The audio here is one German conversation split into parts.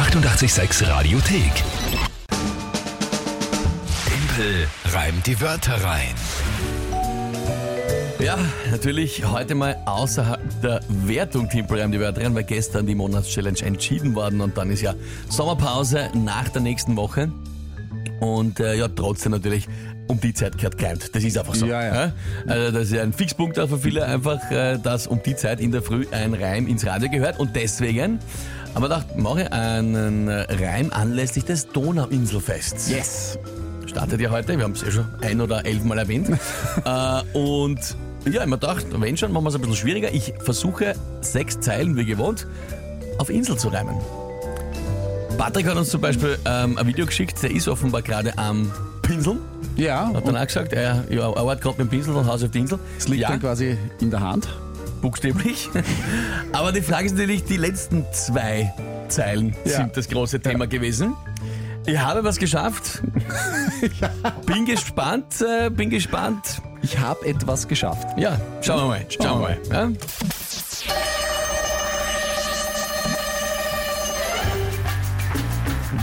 886 Radiothek. Tempel reimt die Wörter rein. Ja, natürlich heute mal außerhalb der Wertung Timpel die Wörter rein, weil gestern die Monatschallenge entschieden worden und dann ist ja Sommerpause nach der nächsten Woche. Und äh, ja, trotzdem natürlich um die Zeit gehört keimt. Das ist einfach so. Ja, ja. Also das ist ja ein Fixpunkt auch für viele einfach, äh, dass um die Zeit in der Früh ein Reim ins Radio gehört. Und deswegen haben wir gedacht, mache ich einen Reim anlässlich des Donauinselfests. Yes. Startet ja heute, wir haben es ja schon ein oder elfmal erwähnt. äh, und ja, ich hab mir gedacht, wenn schon, machen wir es ein bisschen schwieriger. Ich versuche sechs Zeilen wie gewohnt auf Insel zu reimen. Patrick hat uns zum Beispiel ähm, ein Video geschickt, der ist offenbar gerade am Pinseln. Ja, Hat dann auch gesagt, er ja, arbeitet gerade mit dem Pinsel und Haus auf die Insel. es liegt ja, dann quasi in der Hand. buchstäblich. Aber die Frage ist natürlich, die letzten zwei Zeilen Ja. sind das große Thema gewesen. Ich habe was geschafft. Bin gespannt, äh, bin gespannt. Ich habe etwas geschafft. Ja, schauen wir mal, schauen wir mal. Ja.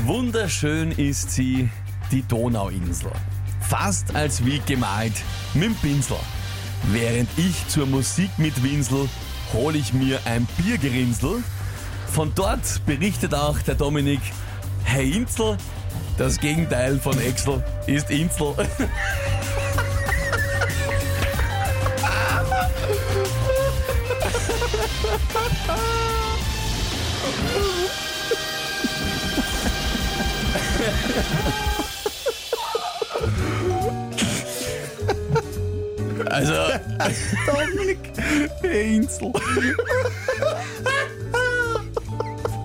Wunderschön ist sie, die Donauinsel. Fast als wie gemalt mit dem Pinsel. Während ich zur Musik mit Winsel, hol ich mir ein Biergerinnsel. Von dort berichtet auch der Dominik, hey Insel, das Gegenteil von Excel ist Insel. Also, Dominik, Insel.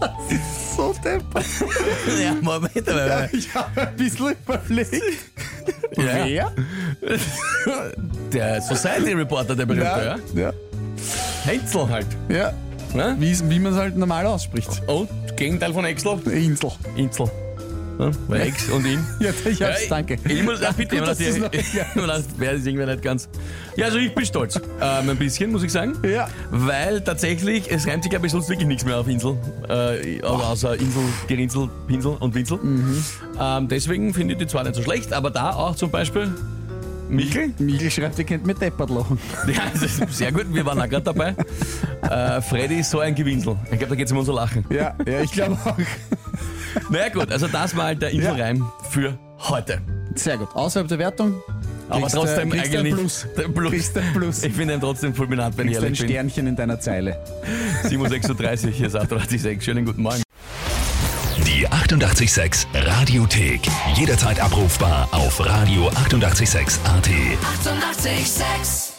Das ist so deppert. ja, Moment, aber, Ich habe ein bisschen überlegt. Ja. Wer? der Society Reporter, der berühmte, ja? ja. Heinzel halt. ja. Ne? Wie, wie man es halt normal ausspricht. Und Gegenteil von Excel? Insel. Insel. Ja, weil Ex und ihn. Ja, ich hab's, Ja, danke. Ich, ich muss, ja, bitte, Gut, dass noch- ich, ich, wäre das irgendwie nicht ganz. Ja, also ich bin stolz. Ähm, ein bisschen, muss ich sagen. Ja. Weil tatsächlich, es reimt sich, glaube ich, sonst wirklich nichts mehr auf Insel. Äh, außer Insel, Gerinnsel, Pinsel und Winsel. Mhm. Ähm, deswegen finde ich die zwar nicht so schlecht, aber da auch zum Beispiel Michel. Michel schreibt, ihr könnt mit deppert lachen. Ja, das ist sehr gut, wir waren auch gerade dabei. Äh, Freddy ist so ein Gewinsel. Ich glaube, da geht es um unser Lachen. Ja, ja, ich glaube auch. Naja gut, also das war halt der Inforeim für heute. Sehr gut. Außerhalb der Wertung. Aber trotzdem du eigentlich ein Plus. Der Plus. Kriegst ein Plus. Ich finde ihn trotzdem fulminant, wenn ich Kriegst ein ehrlich bin. Sternchen in deiner Zeile. 7.36 Uhr, hier ist 886. Schönen guten Morgen. Die 886 Radiothek. Jederzeit abrufbar auf radio886.at. 886! 886